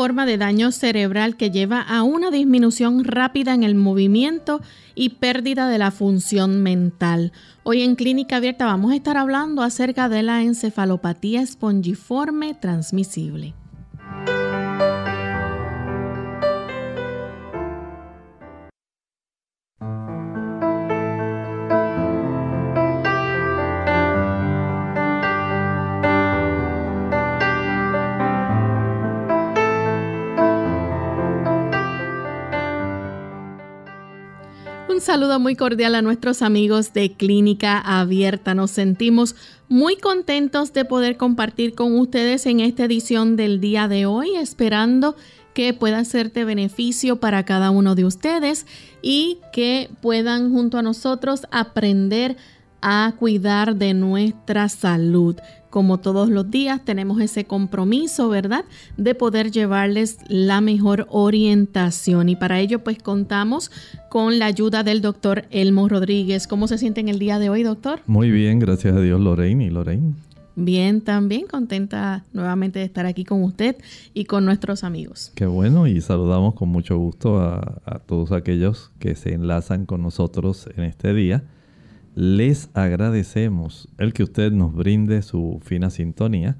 Forma de daño cerebral que lleva a una disminución rápida en el movimiento y pérdida de la función mental. Hoy en Clínica Abierta vamos a estar hablando acerca de la encefalopatía espongiforme transmisible. Saludo muy cordial a nuestros amigos de Clínica Abierta. Nos sentimos muy contentos de poder compartir con ustedes en esta edición del día de hoy, esperando que pueda ser de beneficio para cada uno de ustedes y que puedan junto a nosotros aprender a cuidar de nuestra salud como todos los días, tenemos ese compromiso, ¿verdad?, de poder llevarles la mejor orientación. Y para ello, pues contamos con la ayuda del doctor Elmo Rodríguez. ¿Cómo se siente en el día de hoy, doctor? Muy bien, gracias a Dios, Lorraine y Lorraine. Bien, también contenta nuevamente de estar aquí con usted y con nuestros amigos. Qué bueno y saludamos con mucho gusto a, a todos aquellos que se enlazan con nosotros en este día les agradecemos el que usted nos brinde su fina sintonía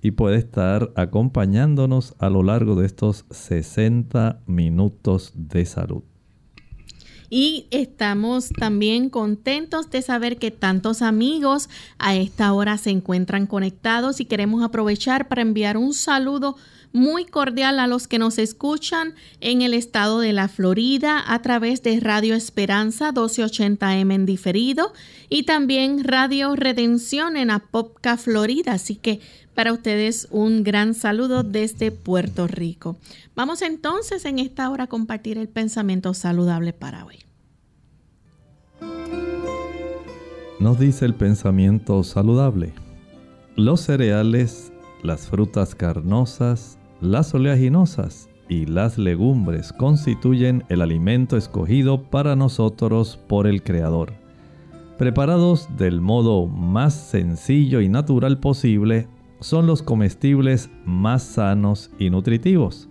y puede estar acompañándonos a lo largo de estos 60 minutos de salud. Y estamos también contentos de saber que tantos amigos a esta hora se encuentran conectados y queremos aprovechar para enviar un saludo muy cordial a los que nos escuchan en el estado de la Florida a través de Radio Esperanza 1280M en diferido y también Radio Redención en Apopka, Florida. Así que para ustedes un gran saludo desde Puerto Rico. Vamos entonces en esta hora a compartir el pensamiento saludable para hoy. Nos dice el pensamiento saludable. Los cereales, las frutas carnosas, las oleaginosas y las legumbres constituyen el alimento escogido para nosotros por el Creador. Preparados del modo más sencillo y natural posible, son los comestibles más sanos y nutritivos.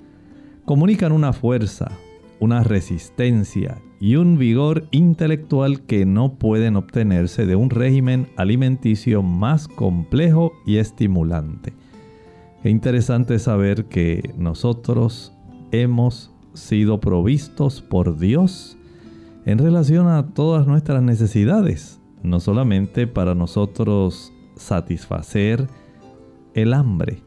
Comunican una fuerza, una resistencia y un vigor intelectual que no pueden obtenerse de un régimen alimenticio más complejo y estimulante. Qué interesante saber que nosotros hemos sido provistos por Dios en relación a todas nuestras necesidades, no solamente para nosotros satisfacer el hambre,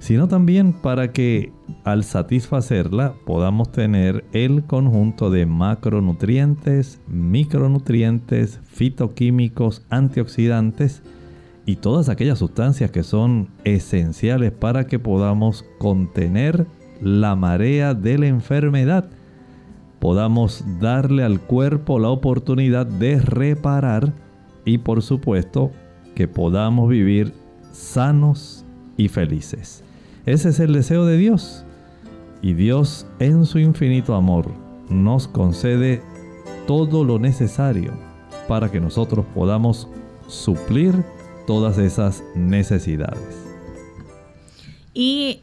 sino también para que al satisfacerla podamos tener el conjunto de macronutrientes, micronutrientes, fitoquímicos, antioxidantes y todas aquellas sustancias que son esenciales para que podamos contener la marea de la enfermedad, podamos darle al cuerpo la oportunidad de reparar y por supuesto que podamos vivir sanos y felices. Ese es el deseo de Dios. Y Dios en su infinito amor nos concede todo lo necesario para que nosotros podamos suplir todas esas necesidades. Y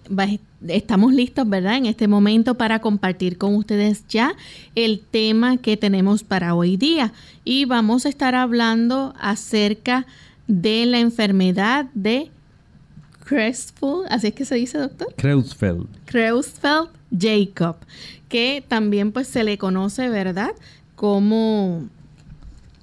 estamos listos, ¿verdad? En este momento para compartir con ustedes ya el tema que tenemos para hoy día. Y vamos a estar hablando acerca de la enfermedad de Creutzfeldt, así es que se dice, doctor. Creutzfeldt. Creutzfeldt Jacob, que también pues se le conoce, ¿verdad? Como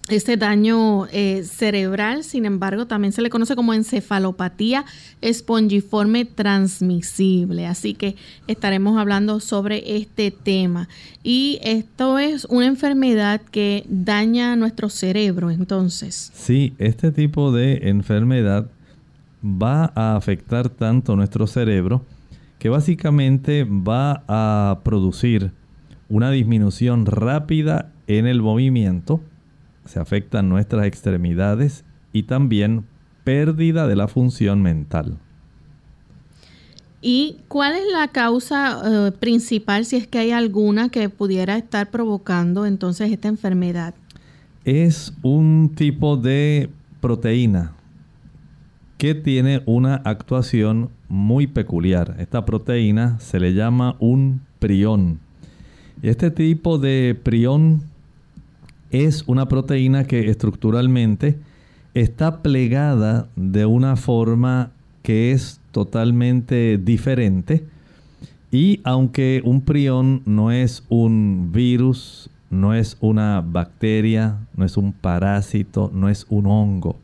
este daño eh, cerebral, sin embargo, también se le conoce como encefalopatía espongiforme transmisible. Así que estaremos hablando sobre este tema. Y esto es una enfermedad que daña nuestro cerebro, entonces. Sí, este tipo de enfermedad va a afectar tanto nuestro cerebro que básicamente va a producir una disminución rápida en el movimiento, se afectan nuestras extremidades y también pérdida de la función mental. ¿Y cuál es la causa eh, principal, si es que hay alguna que pudiera estar provocando entonces esta enfermedad? Es un tipo de proteína que tiene una actuación muy peculiar. Esta proteína se le llama un prión. Este tipo de prión es una proteína que estructuralmente está plegada de una forma que es totalmente diferente. Y aunque un prión no es un virus, no es una bacteria, no es un parásito, no es un hongo,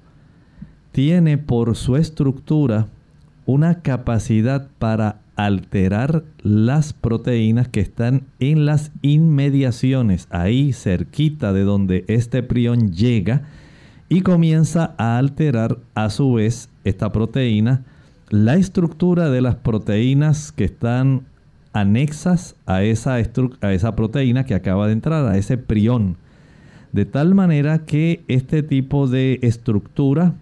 tiene por su estructura una capacidad para alterar las proteínas que están en las inmediaciones, ahí cerquita de donde este prión llega, y comienza a alterar a su vez esta proteína la estructura de las proteínas que están anexas a esa, a esa proteína que acaba de entrar, a ese prión. De tal manera que este tipo de estructura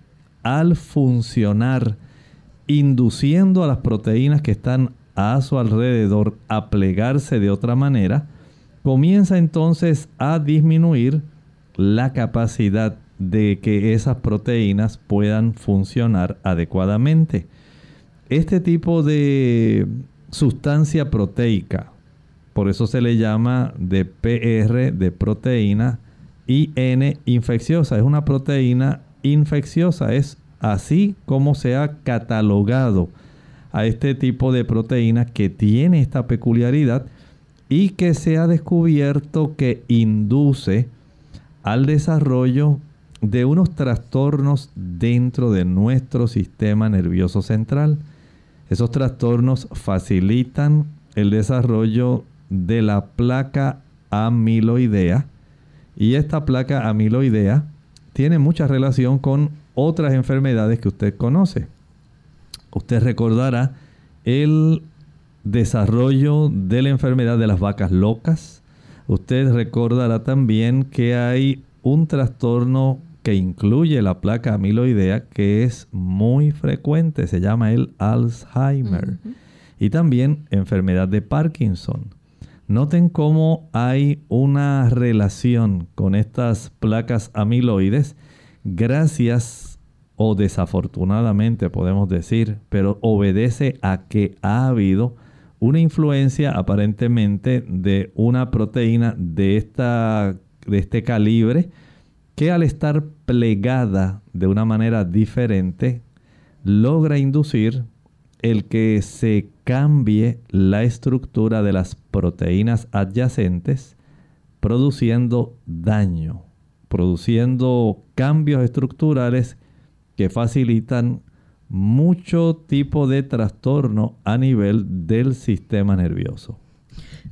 al funcionar, induciendo a las proteínas que están a su alrededor a plegarse de otra manera, comienza entonces a disminuir la capacidad de que esas proteínas puedan funcionar adecuadamente. Este tipo de sustancia proteica, por eso se le llama de PR de proteína IN infecciosa, es una proteína infecciosa. Es así como se ha catalogado a este tipo de proteína que tiene esta peculiaridad y que se ha descubierto que induce al desarrollo de unos trastornos dentro de nuestro sistema nervioso central. Esos trastornos facilitan el desarrollo de la placa amiloidea y esta placa amiloidea tiene mucha relación con otras enfermedades que usted conoce. Usted recordará el desarrollo de la enfermedad de las vacas locas. Usted recordará también que hay un trastorno que incluye la placa amiloidea que es muy frecuente, se llama el Alzheimer. Y también enfermedad de Parkinson. Noten cómo hay una relación con estas placas amiloides gracias o desafortunadamente podemos decir, pero obedece a que ha habido una influencia aparentemente de una proteína de, esta, de este calibre que al estar plegada de una manera diferente logra inducir el que se cambie la estructura de las proteínas adyacentes, produciendo daño, produciendo cambios estructurales que facilitan mucho tipo de trastorno a nivel del sistema nervioso.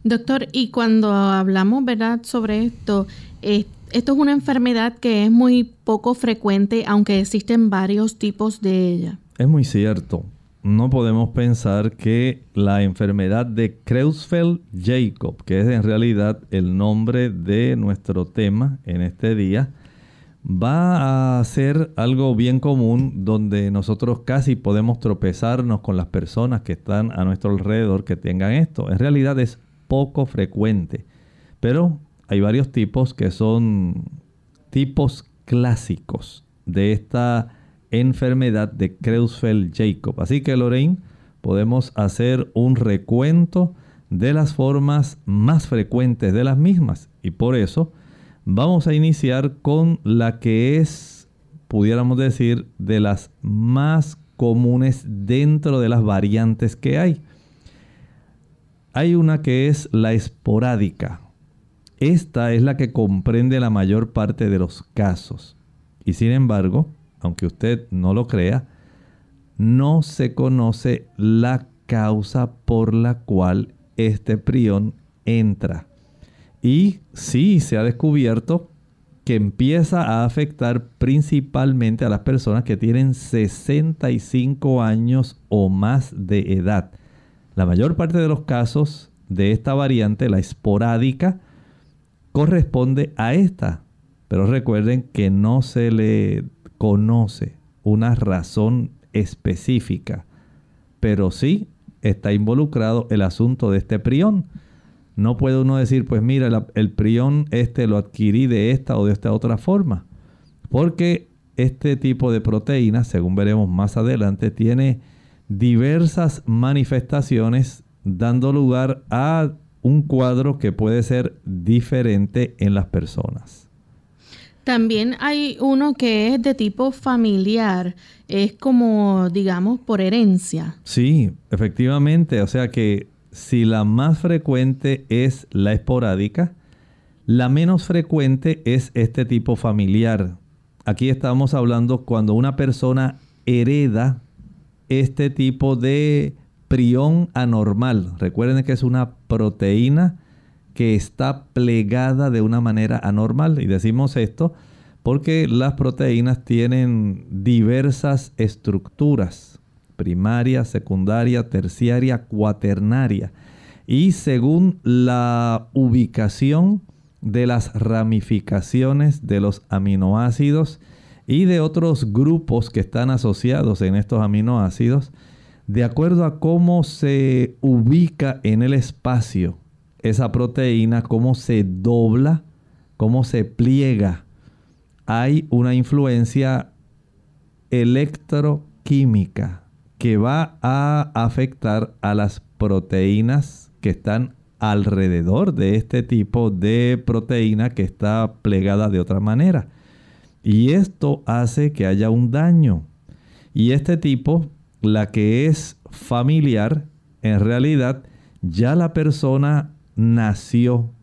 Doctor, y cuando hablamos, ¿verdad?, sobre esto, esto es una enfermedad que es muy poco frecuente, aunque existen varios tipos de ella. Es muy cierto. No podemos pensar que la enfermedad de Creutzfeldt-Jacob, que es en realidad el nombre de nuestro tema en este día, va a ser algo bien común donde nosotros casi podemos tropezarnos con las personas que están a nuestro alrededor que tengan esto. En realidad es poco frecuente, pero hay varios tipos que son tipos clásicos de esta enfermedad de Creutzfeldt-Jacob. Así que Lorraine, podemos hacer un recuento de las formas más frecuentes de las mismas y por eso vamos a iniciar con la que es, pudiéramos decir, de las más comunes dentro de las variantes que hay. Hay una que es la esporádica esta es la que comprende la mayor parte de los casos. Y sin embargo, aunque usted no lo crea, no se conoce la causa por la cual este prión entra. Y sí se ha descubierto que empieza a afectar principalmente a las personas que tienen 65 años o más de edad. La mayor parte de los casos de esta variante, la esporádica, corresponde a esta. Pero recuerden que no se le conoce una razón específica, pero sí está involucrado el asunto de este prión. No puede uno decir, pues mira, el prión este lo adquirí de esta o de esta otra forma, porque este tipo de proteína, según veremos más adelante, tiene diversas manifestaciones dando lugar a un cuadro que puede ser diferente en las personas. También hay uno que es de tipo familiar, es como, digamos, por herencia. Sí, efectivamente, o sea que si la más frecuente es la esporádica, la menos frecuente es este tipo familiar. Aquí estamos hablando cuando una persona hereda este tipo de prión anormal. Recuerden que es una proteína que está plegada de una manera anormal. Y decimos esto porque las proteínas tienen diversas estructuras, primaria, secundaria, terciaria, cuaternaria. Y según la ubicación de las ramificaciones de los aminoácidos y de otros grupos que están asociados en estos aminoácidos, de acuerdo a cómo se ubica en el espacio esa proteína, cómo se dobla, cómo se pliega, hay una influencia electroquímica que va a afectar a las proteínas que están alrededor de este tipo de proteína que está plegada de otra manera. Y esto hace que haya un daño. Y este tipo la que es familiar, en realidad ya la persona nació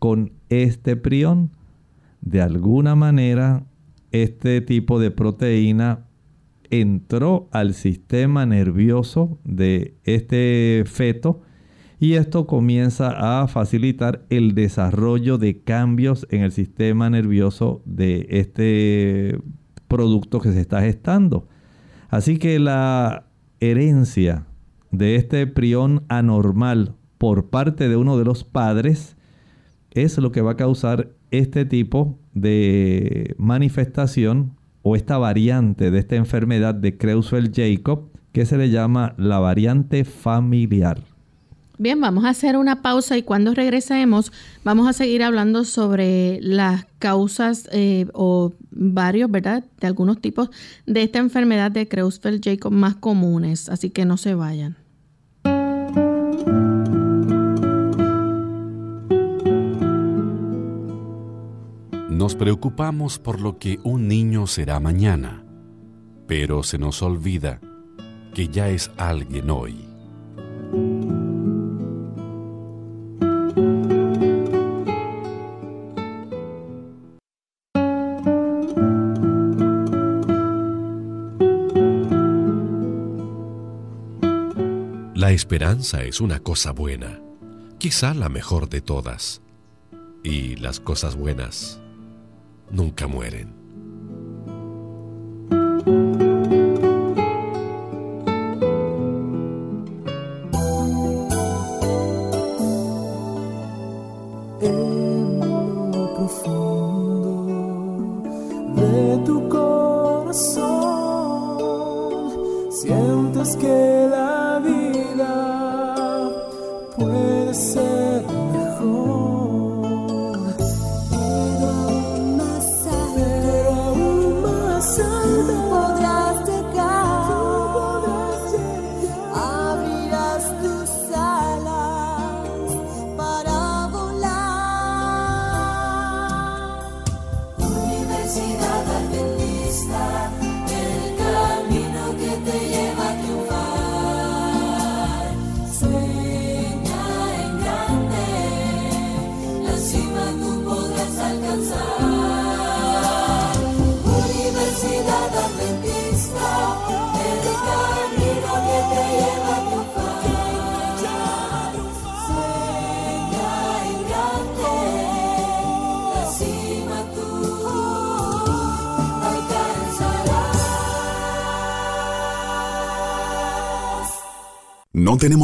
con este prión. De alguna manera, este tipo de proteína entró al sistema nervioso de este feto y esto comienza a facilitar el desarrollo de cambios en el sistema nervioso de este producto que se está gestando. Así que la herencia de este prión anormal por parte de uno de los padres es lo que va a causar este tipo de manifestación o esta variante de esta enfermedad de Creutzfeldt-Jacob que se le llama la variante familiar. Bien, vamos a hacer una pausa y cuando regresemos vamos a seguir hablando sobre las causas eh, o varios, ¿verdad? De algunos tipos de esta enfermedad de Creutzfeldt-Jacob más comunes, así que no se vayan. Nos preocupamos por lo que un niño será mañana, pero se nos olvida que ya es alguien hoy. La esperanza es una cosa buena, quizá la mejor de todas. Y las cosas buenas nunca mueren.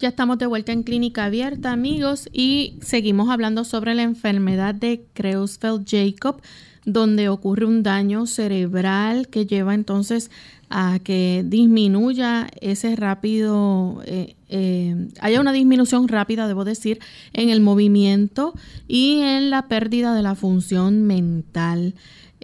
Ya estamos de vuelta en clínica abierta, amigos, y seguimos hablando sobre la enfermedad de Creutzfeldt-Jacob, donde ocurre un daño cerebral que lleva entonces a que disminuya ese rápido, eh, eh, haya una disminución rápida, debo decir, en el movimiento y en la pérdida de la función mental.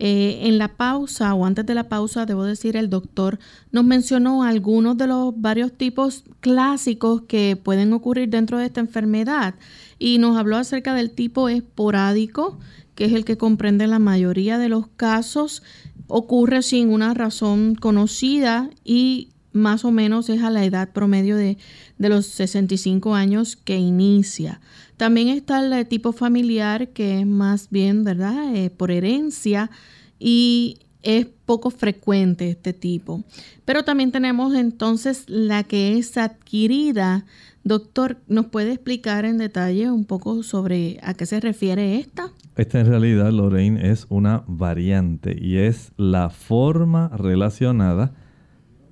Eh, en la pausa o antes de la pausa, debo decir, el doctor nos mencionó algunos de los varios tipos clásicos que pueden ocurrir dentro de esta enfermedad y nos habló acerca del tipo esporádico, que es el que comprende la mayoría de los casos, ocurre sin una razón conocida y más o menos es a la edad promedio de, de los 65 años que inicia. También está el tipo familiar, que es más bien, ¿verdad?, eh, por herencia y es poco frecuente este tipo. Pero también tenemos entonces la que es adquirida. Doctor, ¿nos puede explicar en detalle un poco sobre a qué se refiere esta? Esta en realidad, Lorraine, es una variante y es la forma relacionada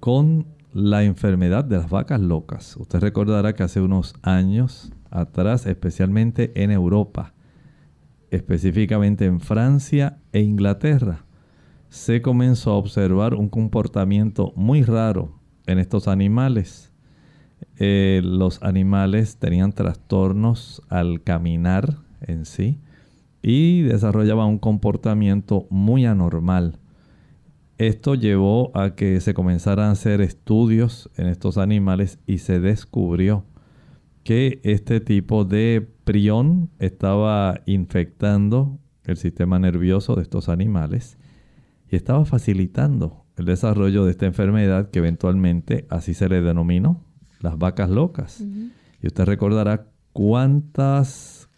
con la enfermedad de las vacas locas. Usted recordará que hace unos años atrás, especialmente en Europa, específicamente en Francia e Inglaterra, se comenzó a observar un comportamiento muy raro en estos animales. Eh, los animales tenían trastornos al caminar en sí y desarrollaban un comportamiento muy anormal. Esto llevó a que se comenzaran a hacer estudios en estos animales y se descubrió que este tipo de prión estaba infectando el sistema nervioso de estos animales y estaba facilitando el desarrollo de esta enfermedad que eventualmente así se le denominó las vacas locas. Y usted recordará cuántas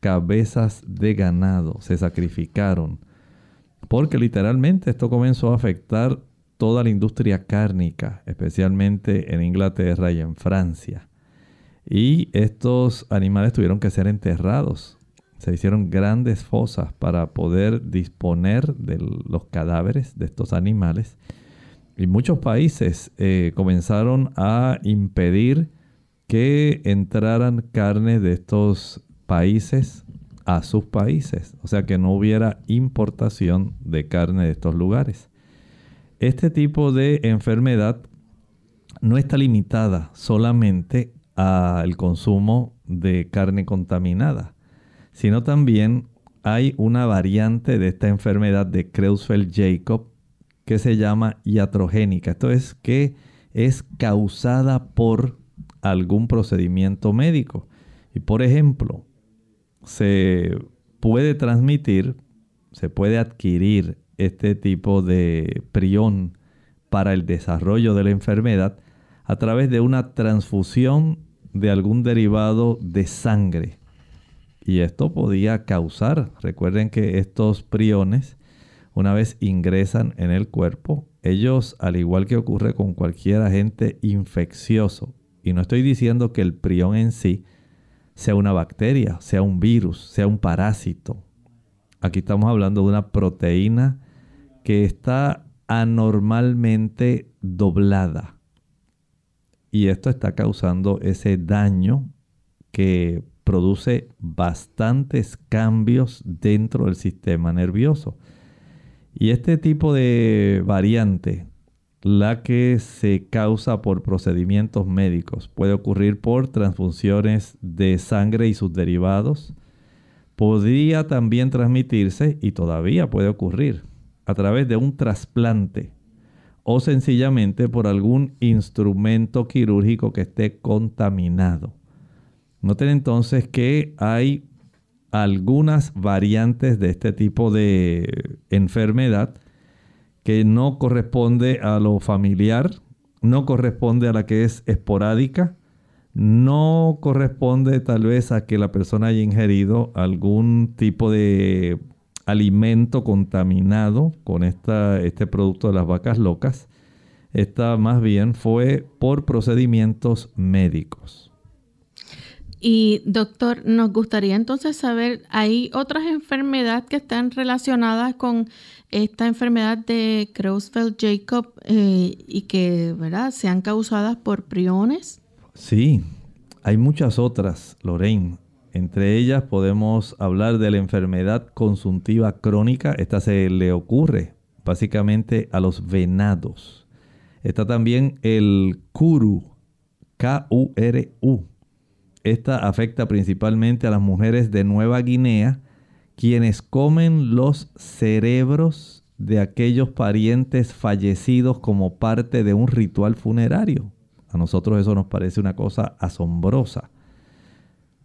cabezas de ganado se sacrificaron porque literalmente esto comenzó a afectar toda la industria cárnica, especialmente en Inglaterra y en Francia. Y estos animales tuvieron que ser enterrados. Se hicieron grandes fosas para poder disponer de los cadáveres de estos animales. Y muchos países eh, comenzaron a impedir que entraran carne de estos países a sus países, o sea que no hubiera importación de carne de estos lugares. Este tipo de enfermedad no está limitada solamente al consumo de carne contaminada, sino también hay una variante de esta enfermedad de Creutzfeldt-Jacob que se llama iatrogénica. Esto es que es causada por algún procedimiento médico. Y por ejemplo, se puede transmitir, se puede adquirir este tipo de prión para el desarrollo de la enfermedad a través de una transfusión de algún derivado de sangre. Y esto podía causar, recuerden que estos priones, una vez ingresan en el cuerpo, ellos, al igual que ocurre con cualquier agente infeccioso, y no estoy diciendo que el prión en sí sea una bacteria, sea un virus, sea un parásito. Aquí estamos hablando de una proteína que está anormalmente doblada. Y esto está causando ese daño que produce bastantes cambios dentro del sistema nervioso. Y este tipo de variante, la que se causa por procedimientos médicos, puede ocurrir por transfusiones de sangre y sus derivados. Podría también transmitirse, y todavía puede ocurrir, a través de un trasplante o sencillamente por algún instrumento quirúrgico que esté contaminado. Noten entonces que hay algunas variantes de este tipo de enfermedad que no corresponde a lo familiar, no corresponde a la que es esporádica, no corresponde tal vez a que la persona haya ingerido algún tipo de alimento contaminado con esta, este producto de las vacas locas. Esta más bien fue por procedimientos médicos. Y doctor, nos gustaría entonces saber, ¿hay otras enfermedades que están relacionadas con esta enfermedad de Creutzfeldt-Jacob eh, y que ¿verdad? sean causadas por priones? Sí, hay muchas otras, Lorraine. Entre ellas podemos hablar de la enfermedad consuntiva crónica. Esta se le ocurre básicamente a los venados. Está también el Kuru, K-U-R-U esta afecta principalmente a las mujeres de Nueva Guinea, quienes comen los cerebros de aquellos parientes fallecidos como parte de un ritual funerario. A nosotros eso nos parece una cosa asombrosa.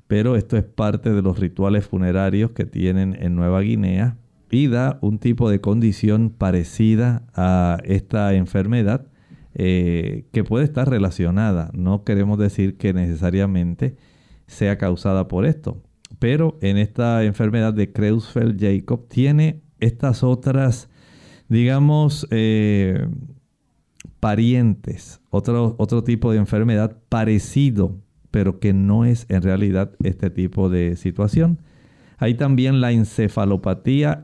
Pero esto es parte de los rituales funerarios que tienen en Nueva Guinea y da un tipo de condición parecida a esta enfermedad eh, que puede estar relacionada. No queremos decir que necesariamente sea causada por esto. Pero en esta enfermedad de Creutzfeldt-Jacob tiene estas otras, digamos, eh, parientes, otro, otro tipo de enfermedad parecido, pero que no es en realidad este tipo de situación. Hay también la encefalopatía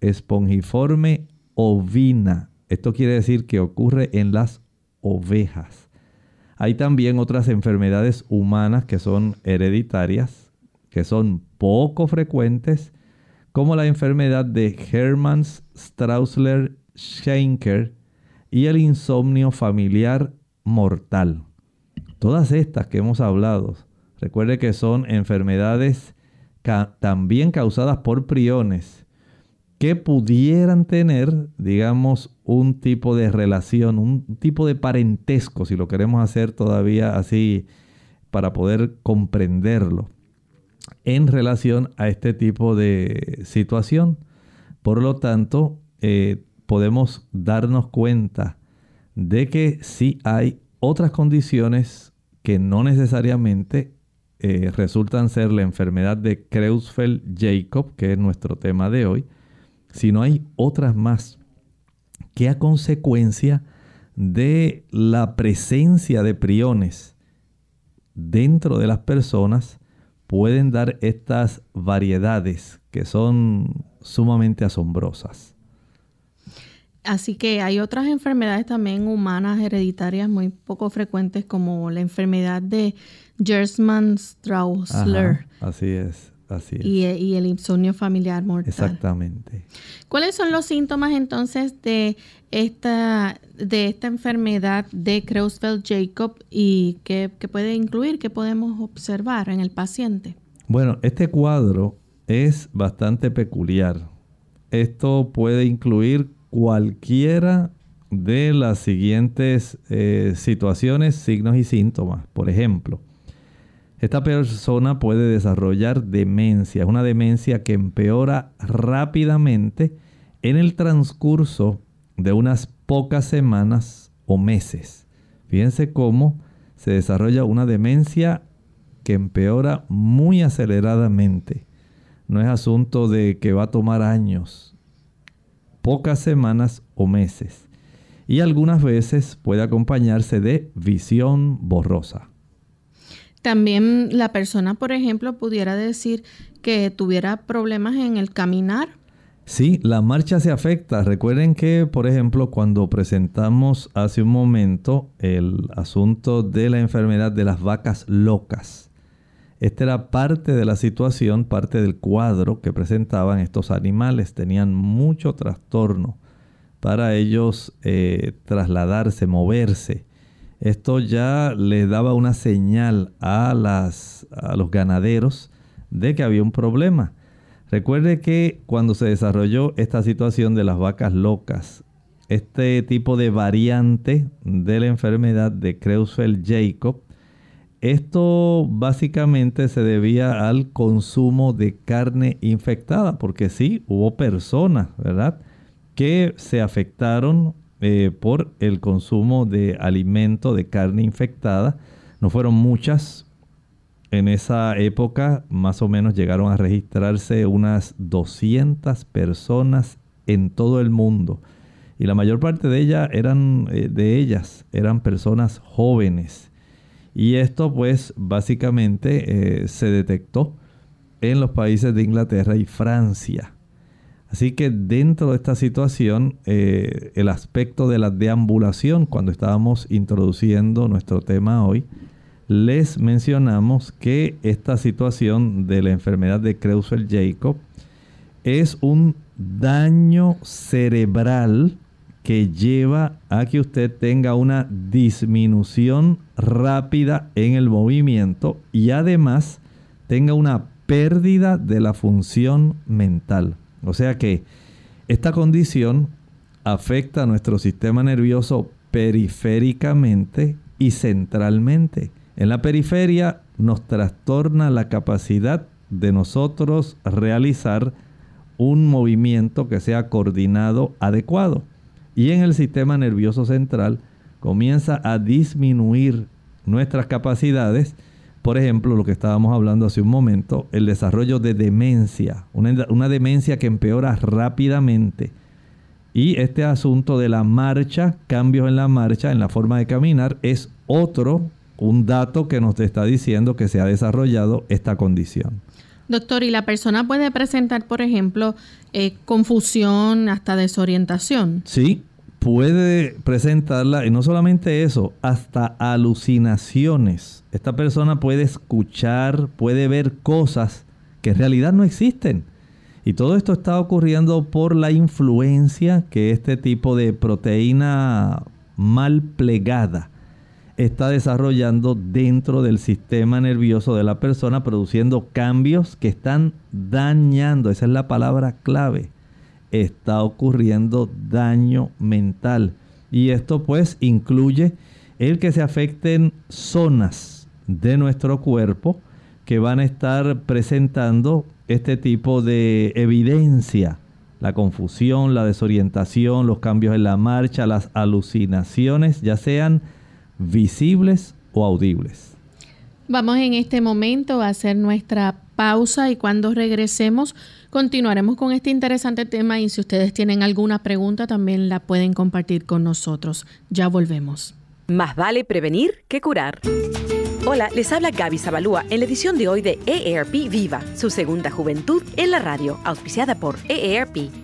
espongiforme ovina. Esto quiere decir que ocurre en las ovejas. Hay también otras enfermedades humanas que son hereditarias, que son poco frecuentes, como la enfermedad de Hermanns Straussler Schenker y el insomnio familiar mortal. Todas estas que hemos hablado, recuerde que son enfermedades también causadas por priones que pudieran tener, digamos, un tipo de relación, un tipo de parentesco, si lo queremos hacer todavía así para poder comprenderlo, en relación a este tipo de situación. Por lo tanto, eh, podemos darnos cuenta de que sí hay otras condiciones que no necesariamente eh, resultan ser la enfermedad de Creutzfeldt-Jacob, que es nuestro tema de hoy, sino hay otras más que a consecuencia de la presencia de priones dentro de las personas pueden dar estas variedades que son sumamente asombrosas. Así que hay otras enfermedades también humanas hereditarias muy poco frecuentes como la enfermedad de Gerstmann-Straussler. Así es. Y, el insomnio familiar mortal. Exactamente. ¿Cuáles son los síntomas entonces de esta, de esta enfermedad de Creutzfeldt-Jacob y qué, puede incluir, qué podemos observar en el paciente? Bueno, este cuadro es bastante peculiar. Esto puede incluir cualquiera de las siguientes eh, situaciones, signos y síntomas. Por ejemplo, esta persona puede desarrollar demencia, una demencia que empeora rápidamente en el transcurso de unas pocas semanas o meses. Fíjense cómo se desarrolla una demencia que empeora muy aceleradamente. No es asunto de que va a tomar años, pocas semanas o meses. Y algunas veces puede acompañarse de visión borrosa. También la persona, por ejemplo, pudiera decir que tuviera problemas en el caminar. Sí, la marcha se afecta. Recuerden que, por ejemplo, cuando presentamos hace un momento el asunto de la enfermedad de las vacas locas, esta era parte de la situación, parte del cuadro que presentaban estos animales. Tenían mucho trastorno para ellos eh, trasladarse, moverse. Esto ya le daba una señal a, las, a los ganaderos de que había un problema. Recuerde que cuando se desarrolló esta situación de las vacas locas, este tipo de variante de la enfermedad de Creutzfeldt-Jacob, esto básicamente se debía al consumo de carne infectada, porque sí, hubo personas, ¿verdad?, que se afectaron eh, por el consumo de alimento de carne infectada. No fueron muchas. En esa época más o menos llegaron a registrarse unas 200 personas en todo el mundo. Y la mayor parte de, ellas eran, eh, de ellas eran personas jóvenes. Y esto pues básicamente eh, se detectó en los países de Inglaterra y Francia. Así que dentro de esta situación, eh, el aspecto de la deambulación, cuando estábamos introduciendo nuestro tema hoy, les mencionamos que esta situación de la enfermedad de Creutzfeldt-Jacob es un daño cerebral que lleva a que usted tenga una disminución rápida en el movimiento y además tenga una pérdida de la función mental. O sea que esta condición afecta a nuestro sistema nervioso periféricamente y centralmente. En la periferia nos trastorna la capacidad de nosotros realizar un movimiento que sea coordinado adecuado. Y en el sistema nervioso central comienza a disminuir nuestras capacidades por ejemplo, lo que estábamos hablando hace un momento, el desarrollo de demencia, una, demencia que empeora rápidamente. Y este asunto de la marcha, cambios en la marcha, en la forma de caminar, es otro, un dato que nos está diciendo que se ha desarrollado esta condición. Doctor, ¿y la persona puede presentar, por ejemplo, eh, confusión, hasta desorientación? Sí, puede presentarla, y no solamente eso, hasta alucinaciones. Esta persona puede escuchar, puede ver cosas que en realidad no existen. Y todo esto está ocurriendo por la influencia que este tipo de proteína mal plegada está desarrollando dentro del sistema nervioso de la persona, produciendo cambios que están dañando, esa es la palabra clave, está ocurriendo daño mental. Y esto pues incluye el que se afecten zonas de nuestro cuerpo que van a estar presentando este tipo de evidencia. La confusión, la desorientación, los cambios en la marcha, las alucinaciones, ya sean visibles o audibles. Vamos en este momento a hacer nuestra pausa y cuando regresemos continuaremos con este interesante tema y si ustedes tienen alguna pregunta también la pueden compartir con nosotros. Ya volvemos. Más vale prevenir que curar. Hola, les habla Gaby Zabalúa en la edición de hoy de EARP Viva, su segunda juventud en la radio, auspiciada por EARP.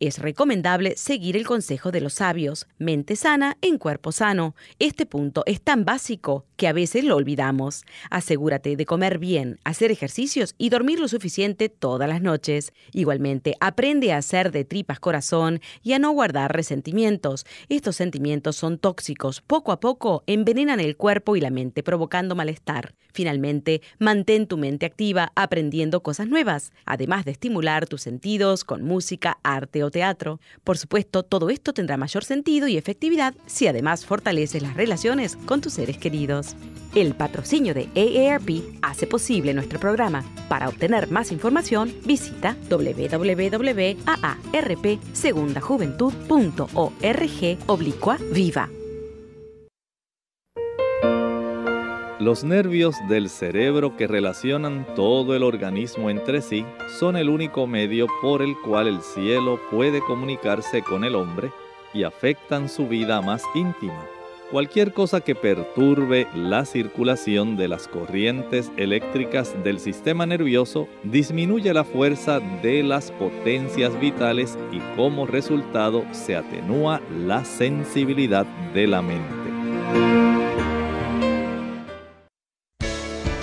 es recomendable seguir el consejo de los sabios, mente sana en cuerpo sano. Este punto es tan básico que a veces lo olvidamos. Asegúrate de comer bien, hacer ejercicios y dormir lo suficiente todas las noches. Igualmente, aprende a hacer de tripas corazón y a no guardar resentimientos. Estos sentimientos son tóxicos. Poco a poco envenenan el cuerpo y la mente, provocando malestar. Finalmente, mantén tu mente activa aprendiendo cosas nuevas, además de estimular tus sentidos con música, arte o teatro. Por supuesto, todo esto tendrá mayor sentido y efectividad si además fortaleces las relaciones con tus seres queridos. El patrocinio de AARP hace posible nuestro programa. Para obtener más información, visita www.aarpsegundajuventud.org oblicua viva. Los nervios del cerebro que relacionan todo el organismo entre sí son el único medio por el cual el cielo puede comunicarse con el hombre y afectan su vida más íntima. Cualquier cosa que perturbe la circulación de las corrientes eléctricas del sistema nervioso disminuye la fuerza de las potencias vitales y como resultado se atenúa la sensibilidad de la mente.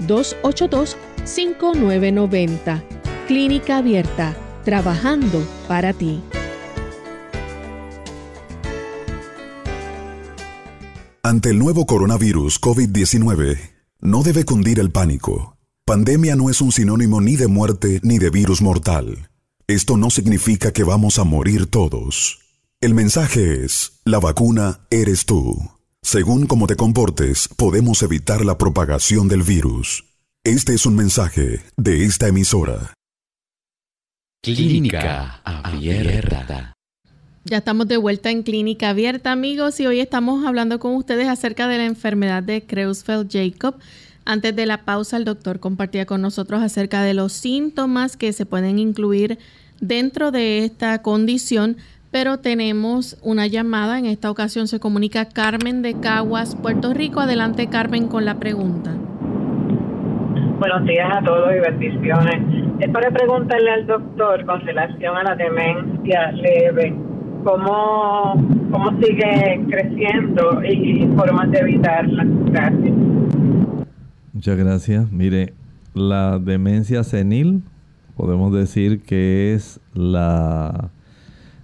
282 5990. Clínica Abierta, trabajando para ti. Ante el nuevo coronavirus COVID-19, no debe cundir el pánico. Pandemia no es un sinónimo ni de muerte ni de virus mortal. Esto no significa que vamos a morir todos. El mensaje es, la vacuna eres tú. Según cómo te comportes, podemos evitar la propagación del virus. Este es un mensaje de esta emisora. Clínica Abierta. Ya estamos de vuelta en Clínica Abierta, amigos, y hoy estamos hablando con ustedes acerca de la enfermedad de Creutzfeldt-Jacob. Antes de la pausa, el doctor compartía con nosotros acerca de los síntomas que se pueden incluir dentro de esta condición, pero tenemos una llamada. En esta ocasión se comunica Carmen de Caguas, Puerto Rico. Adelante, Carmen, con la pregunta. Buenos días a todos y bendiciones. Es para preguntarle al doctor con relación a la demencia leve, cómo, cómo sigue creciendo y formas de evitarla. Gracias. Muchas gracias. Mire, la demencia senil podemos decir que es la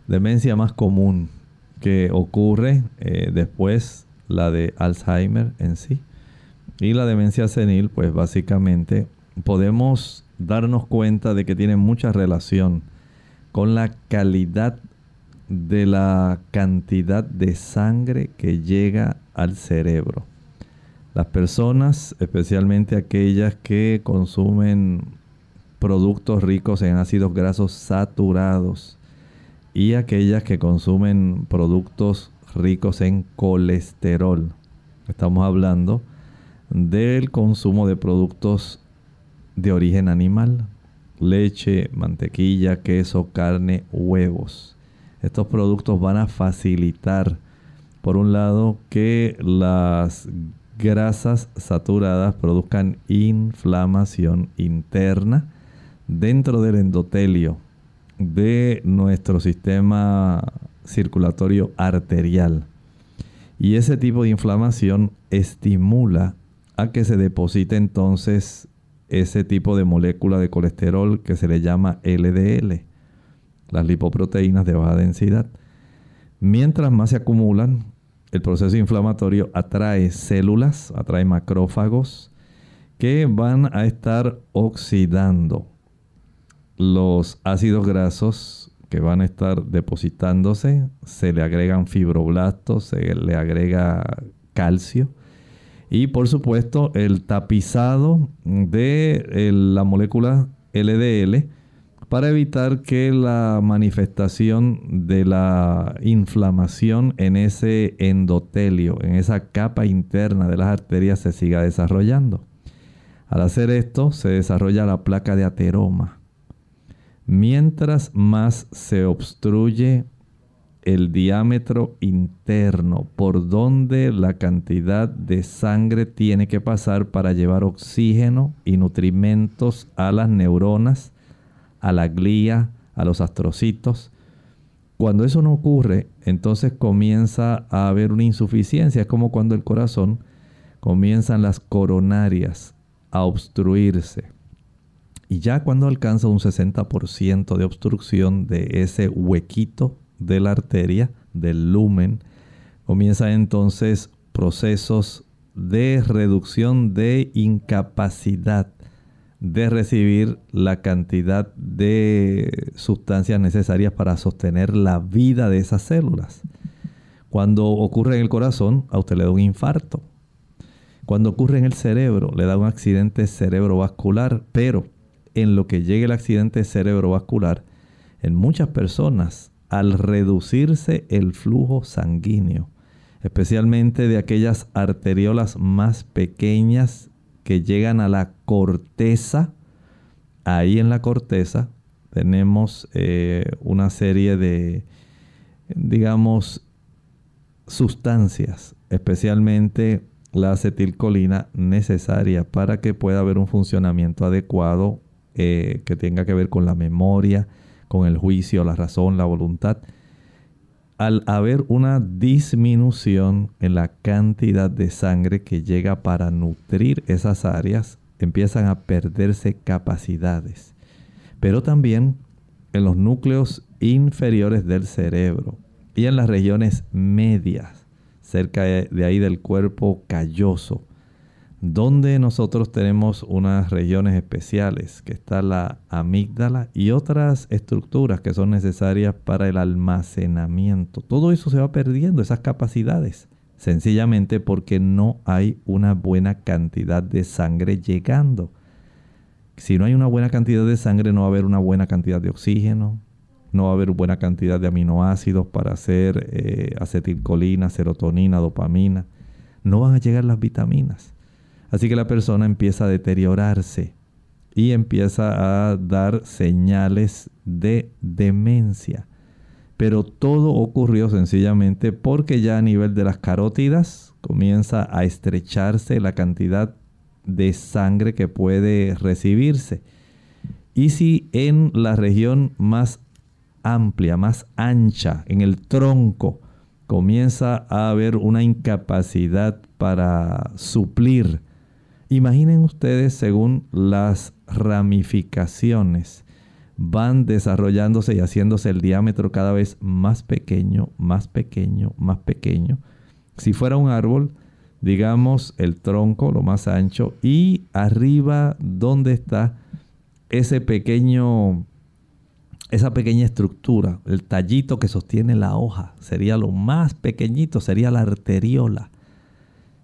demencia más común que ocurre eh, después la de Alzheimer en sí. Y la demencia senil, pues básicamente podemos darnos cuenta de que tiene mucha relación con la calidad de la cantidad de sangre que llega al cerebro. Las personas, especialmente aquellas que consumen productos ricos en ácidos grasos saturados y aquellas que consumen productos ricos en colesterol. Estamos hablando del consumo de productos de origen animal, leche, mantequilla, queso, carne, huevos. Estos productos van a facilitar, por un lado, que las grasas saturadas produzcan inflamación interna dentro del endotelio de nuestro sistema circulatorio arterial. Y ese tipo de inflamación estimula a que se deposite entonces ese tipo de molécula de colesterol que se le llama LDL, las lipoproteínas de baja densidad. Mientras más se acumulan, el proceso inflamatorio atrae células, atrae macrófagos que van a estar oxidando los ácidos grasos que van a estar depositándose, se le agregan fibroblastos, se le agrega calcio y por supuesto el tapizado de la molécula LDL para evitar que la manifestación de la inflamación en ese endotelio, en esa capa interna de las arterias se siga desarrollando. Al hacer esto se desarrolla la placa de ateroma. Mientras más se obstruye el diámetro interno por donde la cantidad de sangre tiene que pasar para llevar oxígeno y nutrimentos a las neuronas, a la glía, a los astrocitos. Cuando eso no ocurre, entonces comienza a haber una insuficiencia. Es como cuando el corazón comienzan las coronarias a obstruirse. Y ya cuando alcanza un 60% de obstrucción de ese huequito de la arteria, del lumen, comienza entonces procesos de reducción de incapacidad de recibir la cantidad de sustancias necesarias para sostener la vida de esas células. Cuando ocurre en el corazón, a usted le da un infarto. Cuando ocurre en el cerebro, le da un accidente cerebrovascular, pero en lo que llegue el accidente cerebrovascular, en muchas personas, al reducirse el flujo sanguíneo, especialmente de aquellas arteriolas más pequeñas que llegan a la corteza. Ahí en la corteza tenemos eh, una serie de, digamos, sustancias, especialmente la acetilcolina necesaria para que pueda haber un funcionamiento adecuado eh, que tenga que ver con la memoria, con el juicio, la razón, la voluntad. Al haber una disminución en la cantidad de sangre que llega para nutrir esas áreas, empiezan a perderse capacidades. Pero también en los núcleos inferiores del cerebro y en las regiones medias, cerca de ahí del cuerpo calloso, donde nosotros tenemos unas regiones especiales, que está la amígdala y otras estructuras que son necesarias para el almacenamiento. Todo eso se va perdiendo, esas capacidades, sencillamente porque no hay una buena cantidad de sangre llegando. Si no hay una buena cantidad de sangre, no va a haber una buena cantidad de oxígeno, no va a haber buena cantidad de aminoácidos para hacer eh, acetilcolina, serotonina, dopamina. No van a llegar las vitaminas. Así que la persona empieza a deteriorarse y empieza a dar señales de demencia. Pero todo ocurrió sencillamente porque ya a nivel de las carótidas comienza a estrecharse la cantidad de sangre que puede recibirse. Y si en la región más amplia, más ancha, en el tronco, comienza a haber una incapacidad para suplir Imaginen ustedes según las ramificaciones van desarrollándose y haciéndose el diámetro cada vez más pequeño, más pequeño, más pequeño. Si fuera un árbol, digamos el tronco, lo más ancho, y arriba donde está ese pequeño, esa pequeña estructura, el tallito que sostiene la hoja, sería lo más pequeñito, sería la arteriola.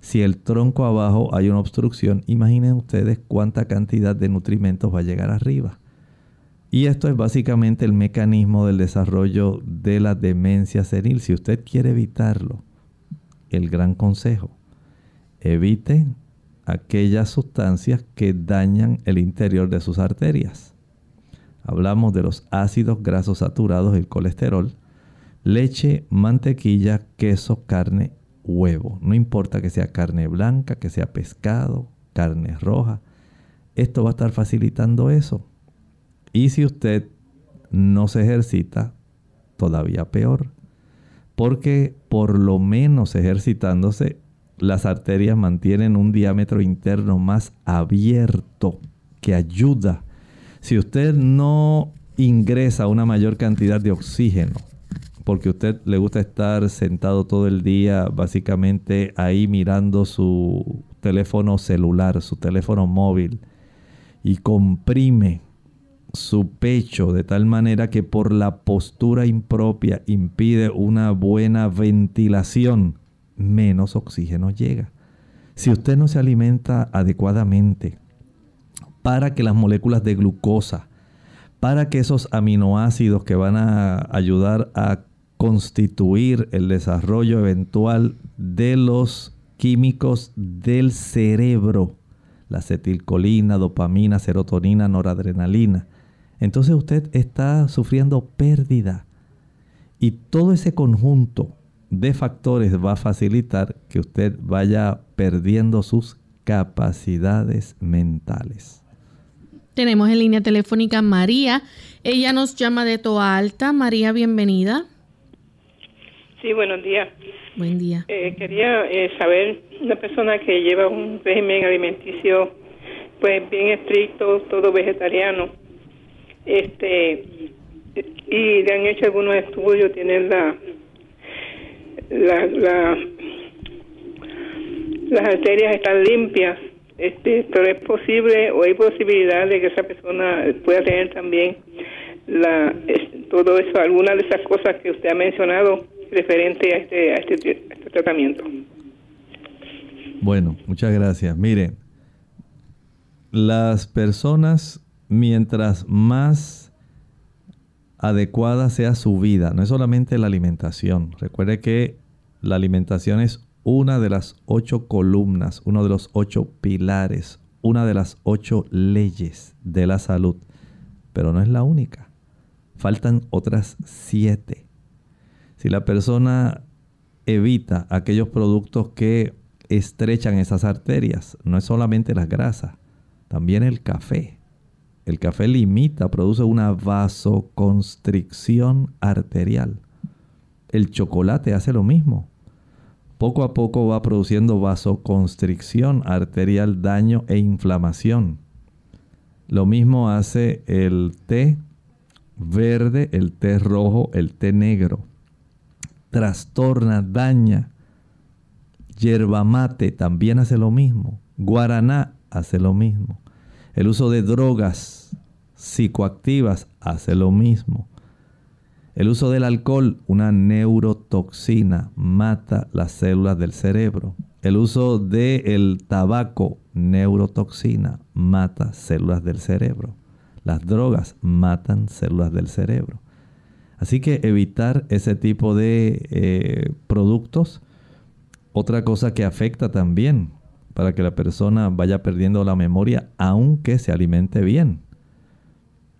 Si el tronco abajo hay una obstrucción, imaginen ustedes cuánta cantidad de nutrimentos va a llegar arriba. Y esto es básicamente el mecanismo del desarrollo de la demencia senil. Si usted quiere evitarlo, el gran consejo, evite aquellas sustancias que dañan el interior de sus arterias. Hablamos de los ácidos grasos saturados, el colesterol, leche, mantequilla, queso, carne huevo. No importa que sea carne blanca, que sea pescado, carne roja. Esto va a estar facilitando eso. Y si usted no se ejercita, todavía peor. Porque por lo menos ejercitándose, las arterias mantienen un diámetro interno más abierto que ayuda. Si usted no ingresa una mayor cantidad de oxígeno porque a usted le gusta estar sentado todo el día básicamente ahí mirando su teléfono celular, su teléfono móvil y comprime su pecho de tal manera que por la postura impropia impide una buena ventilación, menos oxígeno llega. Si usted no se alimenta adecuadamente para que las moléculas de glucosa para que esos aminoácidos que van a ayudar a constituir el desarrollo eventual de los químicos del cerebro, la acetilcolina, dopamina, serotonina, noradrenalina. Entonces usted está sufriendo pérdida. Y todo ese conjunto de factores va a facilitar que usted vaya perdiendo sus capacidades mentales. Tenemos en línea telefónica María. Ella nos llama de Toa Alta. María, bienvenida. Sí, buenos días. Buen día. Eh, quería eh, saber, una persona que lleva un régimen alimenticio pues bien estricto, todo vegetariano, este y le han hecho algunos estudios, tienen la, la, la las arterias están limpias, este, pero es posible o hay posibilidad de que esa persona pueda tener también la todo eso, alguna de esas cosas que usted ha mencionado referente a este, a este, este tratamiento. Bueno, muchas gracias. Miren, las personas, mientras más adecuada sea su vida, no es solamente la alimentación. Recuerde que la alimentación es una de las ocho columnas, uno de los ocho pilares, una de las ocho leyes de la salud, pero no es la única. Faltan otras siete. Si la persona evita aquellos productos que estrechan esas arterias, no es solamente las grasas, también el café. El café limita, produce una vasoconstricción arterial. El chocolate hace lo mismo. Poco a poco va produciendo vasoconstricción arterial, daño e inflamación. Lo mismo hace el té verde, el té rojo, el té negro trastorna, daña. Yerba mate también hace lo mismo. Guaraná hace lo mismo. El uso de drogas psicoactivas hace lo mismo. El uso del alcohol, una neurotoxina, mata las células del cerebro. El uso del tabaco, neurotoxina, mata células del cerebro. Las drogas matan células del cerebro. Así que evitar ese tipo de eh, productos. Otra cosa que afecta también para que la persona vaya perdiendo la memoria aunque se alimente bien.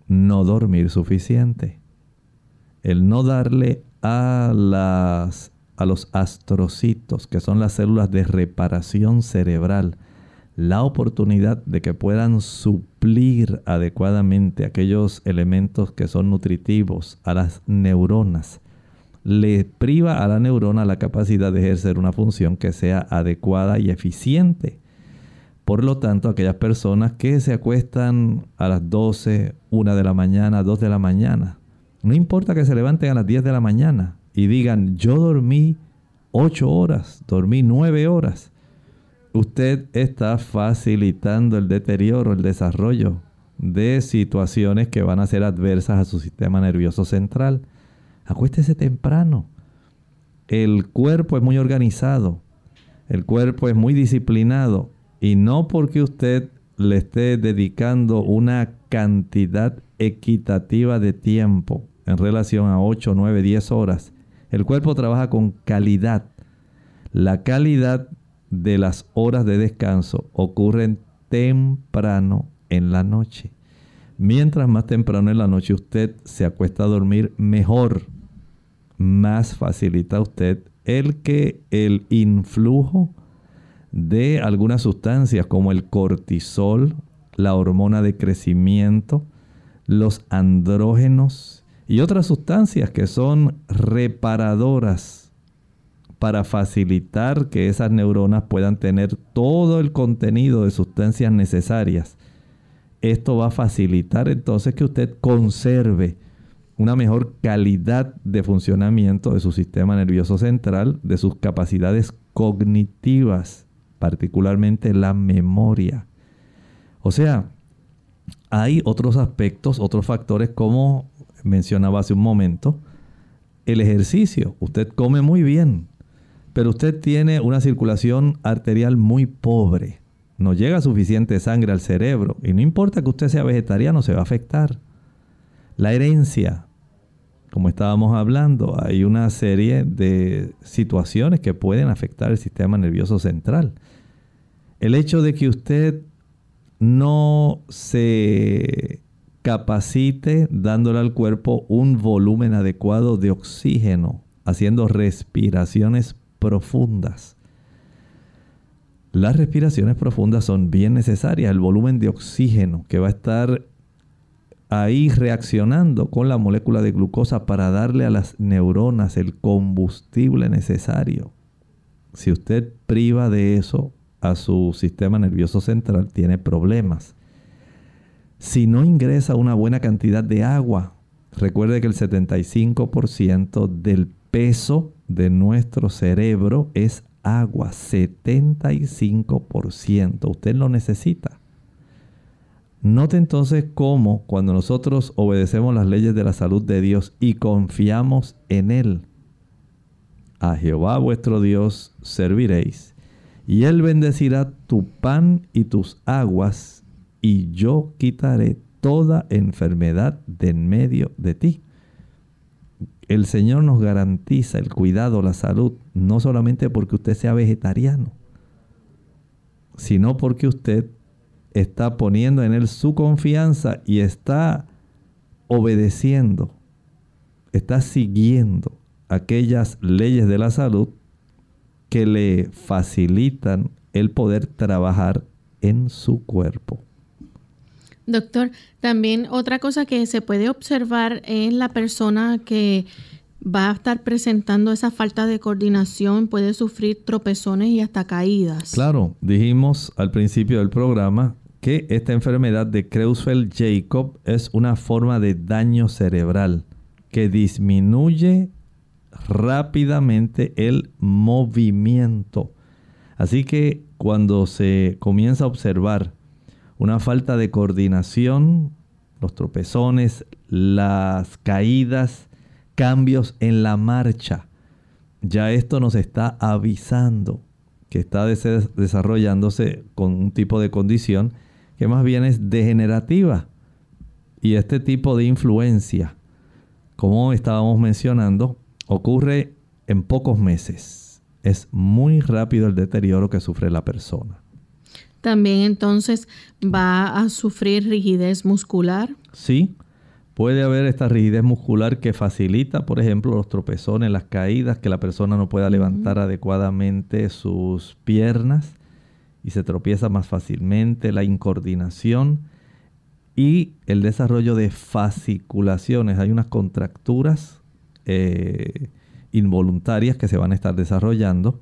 No dormir suficiente. El no darle a, las, a los astrocitos, que son las células de reparación cerebral, la oportunidad de que puedan suplir adecuadamente aquellos elementos que son nutritivos a las neuronas, le priva a la neurona la capacidad de ejercer una función que sea adecuada y eficiente. Por lo tanto, aquellas personas que se acuestan a las 12, 1 de la mañana, 2 de la mañana, no importa que se levanten a las 10 de la mañana y digan, yo dormí 8 horas, dormí 9 horas usted está facilitando el deterioro, el desarrollo de situaciones que van a ser adversas a su sistema nervioso central. Acuéstese temprano. El cuerpo es muy organizado, el cuerpo es muy disciplinado y no porque usted le esté dedicando una cantidad equitativa de tiempo en relación a 8, 9, 10 horas. El cuerpo trabaja con calidad. La calidad de las horas de descanso ocurren temprano en la noche. Mientras más temprano en la noche usted se acuesta a dormir, mejor, más facilita usted el que el influjo de algunas sustancias como el cortisol, la hormona de crecimiento, los andrógenos y otras sustancias que son reparadoras para facilitar que esas neuronas puedan tener todo el contenido de sustancias necesarias. Esto va a facilitar entonces que usted conserve una mejor calidad de funcionamiento de su sistema nervioso central, de sus capacidades cognitivas, particularmente la memoria. O sea, hay otros aspectos, otros factores como mencionaba hace un momento, el ejercicio. Usted come muy bien, pero usted tiene una circulación arterial muy pobre. No llega suficiente sangre al cerebro y no importa que usted sea vegetariano, se va a afectar. La herencia, como estábamos hablando, hay una serie de situaciones que pueden afectar el sistema nervioso central. El hecho de que usted no se capacite dándole al cuerpo un volumen adecuado de oxígeno, haciendo respiraciones profundas. Las respiraciones profundas son bien necesarias. El volumen de oxígeno que va a estar ahí reaccionando con la molécula de glucosa para darle a las neuronas el combustible necesario. Si usted priva de eso a su sistema nervioso central, tiene problemas. Si no ingresa una buena cantidad de agua, recuerde que el 75% del peso de nuestro cerebro es agua, 75%. Usted lo necesita. Note entonces cómo cuando nosotros obedecemos las leyes de la salud de Dios y confiamos en Él, a Jehová vuestro Dios serviréis, y Él bendecirá tu pan y tus aguas, y yo quitaré toda enfermedad de en medio de ti. El Señor nos garantiza el cuidado, la salud, no solamente porque usted sea vegetariano, sino porque usted está poniendo en Él su confianza y está obedeciendo, está siguiendo aquellas leyes de la salud que le facilitan el poder trabajar en su cuerpo. Doctor, también otra cosa que se puede observar es la persona que va a estar presentando esa falta de coordinación, puede sufrir tropezones y hasta caídas. Claro, dijimos al principio del programa que esta enfermedad de Creutzfeldt-Jacob es una forma de daño cerebral que disminuye rápidamente el movimiento. Así que cuando se comienza a observar una falta de coordinación, los tropezones, las caídas, cambios en la marcha, ya esto nos está avisando que está desarrollándose con un tipo de condición que más bien es degenerativa. Y este tipo de influencia, como estábamos mencionando, ocurre en pocos meses. Es muy rápido el deterioro que sufre la persona. También entonces va a sufrir rigidez muscular. Sí, puede haber esta rigidez muscular que facilita, por ejemplo, los tropezones, las caídas, que la persona no pueda levantar adecuadamente sus piernas y se tropieza más fácilmente, la incoordinación y el desarrollo de fasciculaciones. Hay unas contracturas eh, involuntarias que se van a estar desarrollando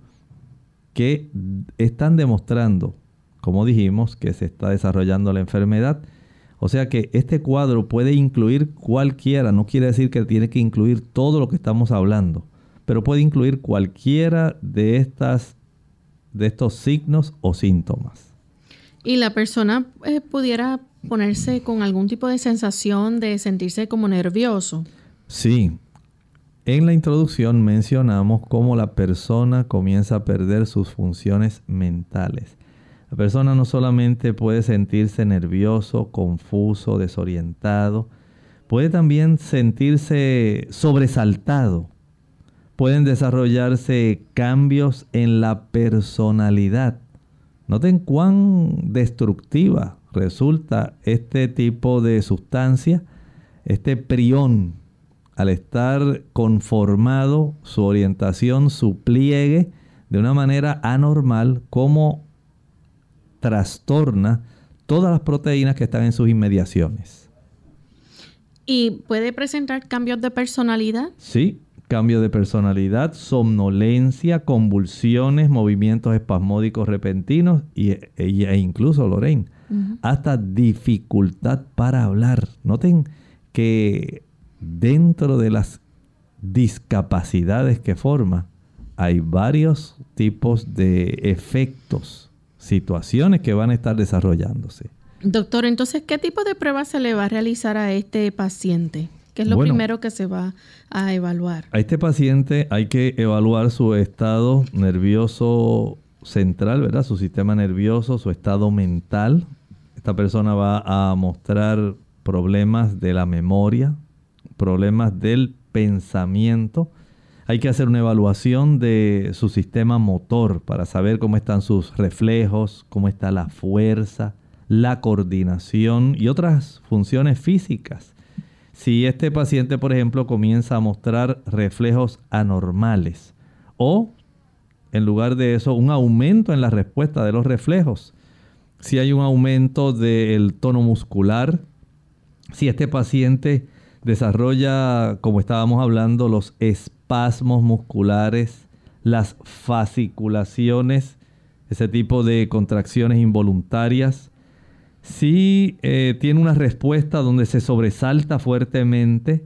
que están demostrando como dijimos, que se está desarrollando la enfermedad. O sea que este cuadro puede incluir cualquiera, no quiere decir que tiene que incluir todo lo que estamos hablando, pero puede incluir cualquiera de estas de estos signos o síntomas. Y la persona eh, pudiera ponerse con algún tipo de sensación de sentirse como nervioso. Sí. En la introducción mencionamos cómo la persona comienza a perder sus funciones mentales. Persona no solamente puede sentirse nervioso, confuso, desorientado, puede también sentirse sobresaltado. Pueden desarrollarse cambios en la personalidad. Noten cuán destructiva resulta este tipo de sustancia, este prión, al estar conformado su orientación, su pliegue, de una manera anormal, como trastorna todas las proteínas que están en sus inmediaciones. ¿Y puede presentar cambios de personalidad? Sí, cambio de personalidad, somnolencia, convulsiones, movimientos espasmódicos repentinos y, e, e incluso, Lorraine, hasta dificultad para hablar. Noten que dentro de las discapacidades que forma, hay varios tipos de efectos situaciones que van a estar desarrollándose. Doctor, entonces, ¿qué tipo de pruebas se le va a realizar a este paciente? ¿Qué es lo primero que se va a evaluar? A este paciente hay que evaluar su estado nervioso central, ¿verdad? Su sistema nervioso, su estado mental. Esta persona va a mostrar problemas de la memoria, problemas del pensamiento. Hay que hacer una evaluación de su sistema motor para saber cómo están sus reflejos, cómo está la fuerza, la coordinación y otras funciones físicas. Si este paciente, por ejemplo, comienza a mostrar reflejos anormales o, en lugar de eso, un aumento en la respuesta de los reflejos, si hay un aumento del tono muscular, si este paciente desarrolla, como estábamos hablando, los espasmos musculares, las fasciculaciones, ese tipo de contracciones involuntarias, si eh, tiene una respuesta donde se sobresalta fuertemente,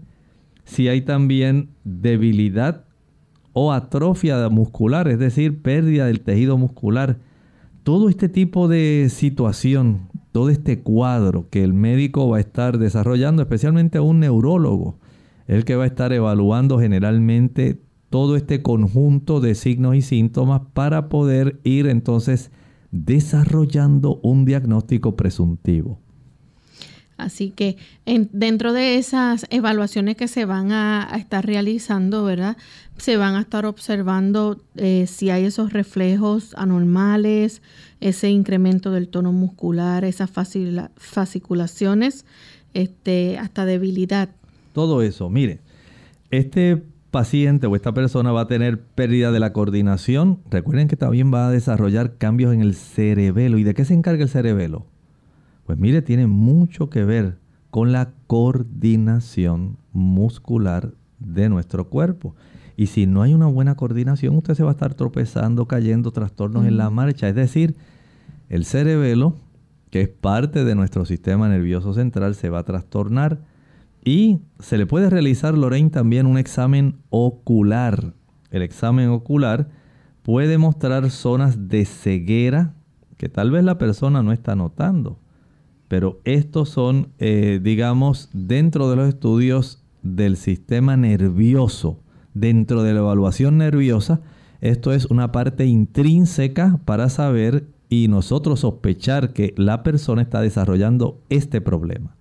si hay también debilidad o atrofia muscular, es decir, pérdida del tejido muscular, todo este tipo de situación, todo este cuadro que el médico va a estar desarrollando, especialmente un neurólogo, el que va a estar evaluando generalmente todo este conjunto de signos y síntomas para poder ir entonces desarrollando un diagnóstico presuntivo. Así que dentro de esas evaluaciones que se van a, estar realizando, ¿verdad? Se van a estar observando eh, si hay esos reflejos anormales, ese incremento del tono muscular, esas fasciculaciones, este, hasta debilidad. Todo eso, mire, este paciente o esta persona va a tener pérdida de la coordinación. Recuerden que también va a desarrollar cambios en el cerebelo. ¿Y de qué se encarga el cerebelo? Pues mire, tiene mucho que ver con la coordinación muscular de nuestro cuerpo. Y si no hay una buena coordinación, usted se va a estar tropezando, cayendo, trastornos en la marcha. Es decir, el cerebelo, que es parte de nuestro sistema nervioso central, se va a trastornar y se le puede realizar, Lorraine, también un examen ocular. El examen ocular puede mostrar zonas de ceguera que tal vez la persona no está notando. Pero estos son, eh, digamos, dentro de los estudios del sistema nervioso, dentro de la evaluación nerviosa, esto es una parte intrínseca para saber y nosotros sospechar que la persona está desarrollando este problema.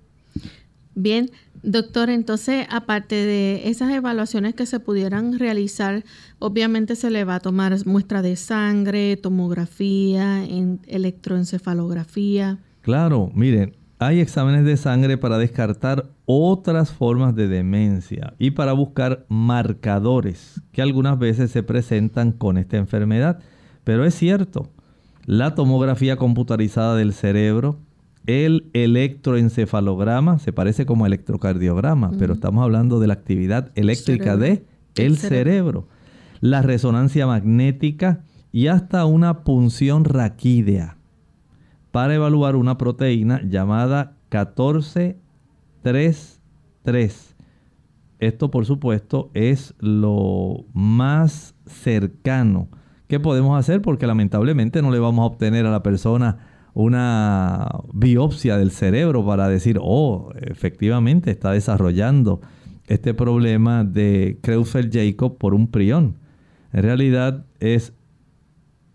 Bien, Doctor, entonces, aparte de esas evaluaciones que se pudieran realizar, obviamente se le va a tomar muestra de sangre, tomografía, electroencefalografía. Claro, miren, hay exámenes de sangre para descartar otras formas de demencia y para buscar marcadores que algunas veces se presentan con esta enfermedad. Pero es cierto, la tomografía computarizada del cerebro, el electroencefalograma se parece como electrocardiograma, pero estamos hablando de la actividad eléctrica del de el cerebro. La resonancia magnética y hasta una punción raquídea para evaluar una proteína llamada 1433. Esto, por supuesto, es lo más cercano que podemos hacer porque lamentablemente no le vamos a obtener a la persona una biopsia del cerebro para decir, oh, efectivamente está desarrollando este problema de Creutzfeldt-Jacob por un prión. En realidad es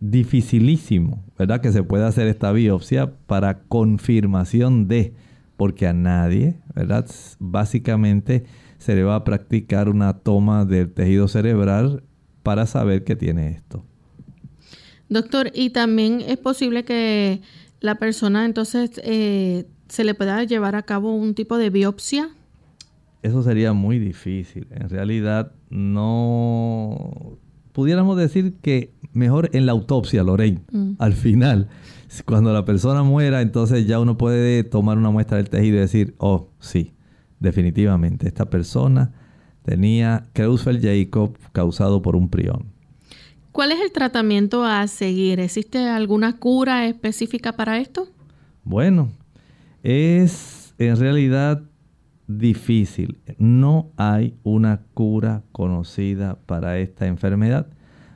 dificilísimo, ¿verdad? Que se pueda hacer esta biopsia para confirmación de, porque a nadie, ¿verdad? Básicamente se le va a practicar una toma del tejido cerebral para saber que tiene esto. Doctor, y también es posible que la persona entonces eh, se le pueda llevar a cabo un tipo de biopsia? Eso sería muy difícil. En realidad no... Pudiéramos decir que mejor en la autopsia, Lorraine, mm. al final, cuando la persona muera, entonces ya uno puede tomar una muestra del tejido y decir, oh, sí, definitivamente, esta persona tenía Creutzfeldt-Jacob causado por un prión. ¿Cuál es el tratamiento a seguir? ¿Existe alguna cura específica para esto? Bueno, es en realidad difícil. No hay una cura conocida para esta enfermedad.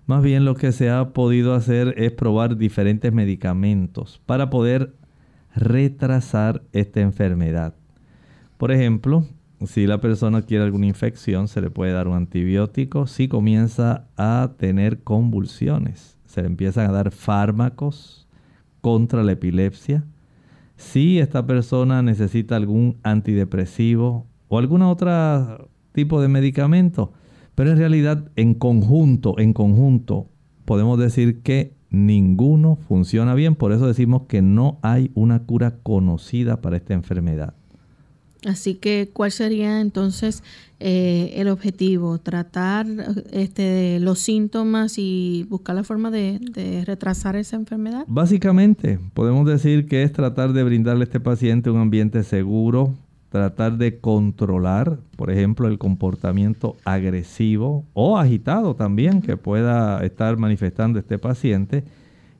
Más bien lo que se ha podido hacer es probar diferentes medicamentos para poder retrasar esta enfermedad. Por ejemplo, si la persona quiere alguna infección, se le puede dar un antibiótico. Si comienza a tener convulsiones, se le empiezan a dar fármacos contra la epilepsia. Si esta persona necesita algún antidepresivo o algún otro tipo de medicamento. Pero en realidad, en conjunto, en conjunto, podemos decir que ninguno funciona bien. Por eso decimos que no hay una cura conocida para esta enfermedad. Así que, ¿cuál sería entonces eh, el objetivo? ¿Tratar este, los síntomas y buscar la forma de, de, retrasar esa enfermedad? Básicamente, podemos decir que es tratar de brindarle a este paciente un ambiente seguro, tratar de controlar, por ejemplo, el comportamiento agresivo o agitado también que pueda estar manifestando este paciente.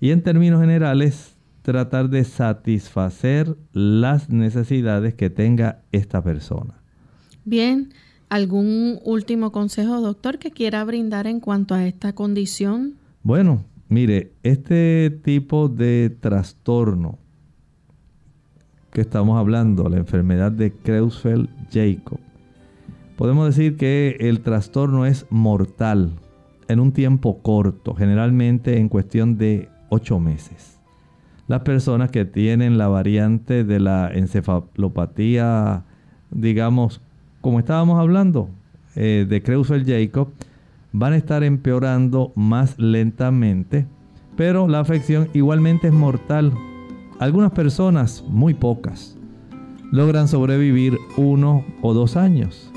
Y en términos generales, tratar de satisfacer las necesidades que tenga esta persona. Bien, ¿algún último consejo, doctor, que quiera brindar en cuanto a esta condición? Bueno, mire, este tipo de trastorno que estamos hablando, la enfermedad de Creutzfeldt-Jacob, podemos decir que el trastorno es mortal en un tiempo corto, generalmente en cuestión de ocho meses las personas que tienen la variante de la encefalopatía, digamos, como estábamos hablando, eh, de Creutzfeldt-Jacob, van a estar empeorando más lentamente, pero la afección igualmente es mortal. Algunas personas, muy pocas, logran sobrevivir uno o dos años.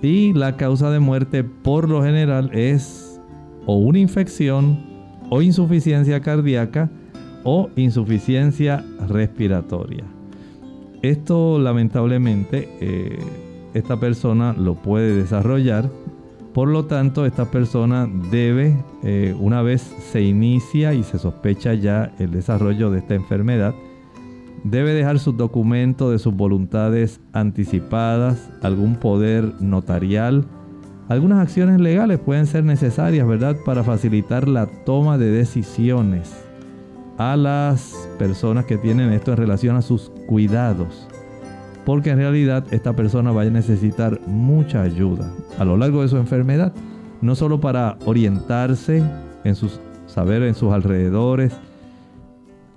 Y la causa de muerte por lo general es o una infección o insuficiencia cardíaca o insuficiencia respiratoria. Esto lamentablemente eh, esta persona lo puede desarrollar, por lo tanto esta persona debe, eh, una vez se inicia y se sospecha ya el desarrollo de esta enfermedad, debe dejar sus documentos de sus voluntades anticipadas, algún poder notarial, algunas acciones legales pueden ser necesarias, ¿verdad?, para facilitar la toma de decisiones a las personas que tienen esto en relación a sus cuidados. Porque en realidad esta persona va a necesitar mucha ayuda a lo largo de su enfermedad. No solo para orientarse en sus saber en sus alrededores,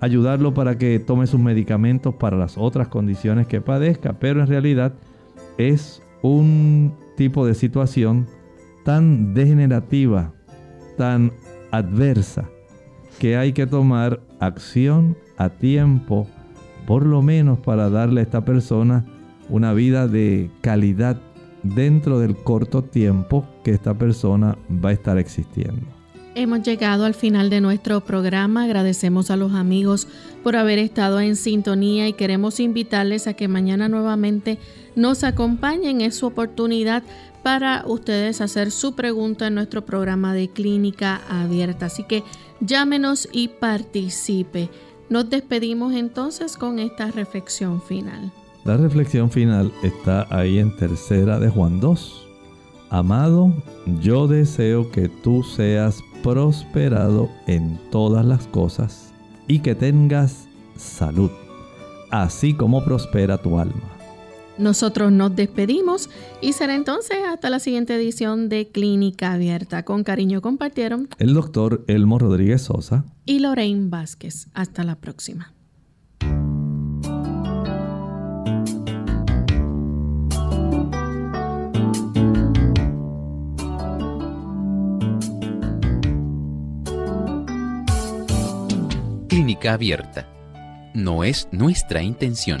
ayudarlo para que tome sus medicamentos para las otras condiciones que padezca, pero en realidad es un tipo de situación tan degenerativa, tan adversa, que hay que tomar acción a tiempo, por lo menos para darle a esta persona una vida de calidad dentro del corto tiempo que esta persona va a estar existiendo. Hemos llegado al final de nuestro programa. Agradecemos a los amigos por haber estado en sintonía y queremos invitarles a que mañana nuevamente nos acompañen. Es su oportunidad para ustedes hacer su pregunta en nuestro programa de clínica abierta. Así que llámenos y participe. Nos despedimos entonces con esta reflexión final. La reflexión final está ahí en tercera de Juan 2. Amado, yo deseo que tú seas prosperado en todas las cosas y que tengas salud, así como prospera tu alma. Nosotros nos despedimos y será entonces hasta la siguiente edición de Clínica Abierta. Con cariño compartieron el doctor Elmo Rodríguez Sosa y Lorraine Vázquez. Hasta la próxima. Clínica Abierta. No es nuestra intención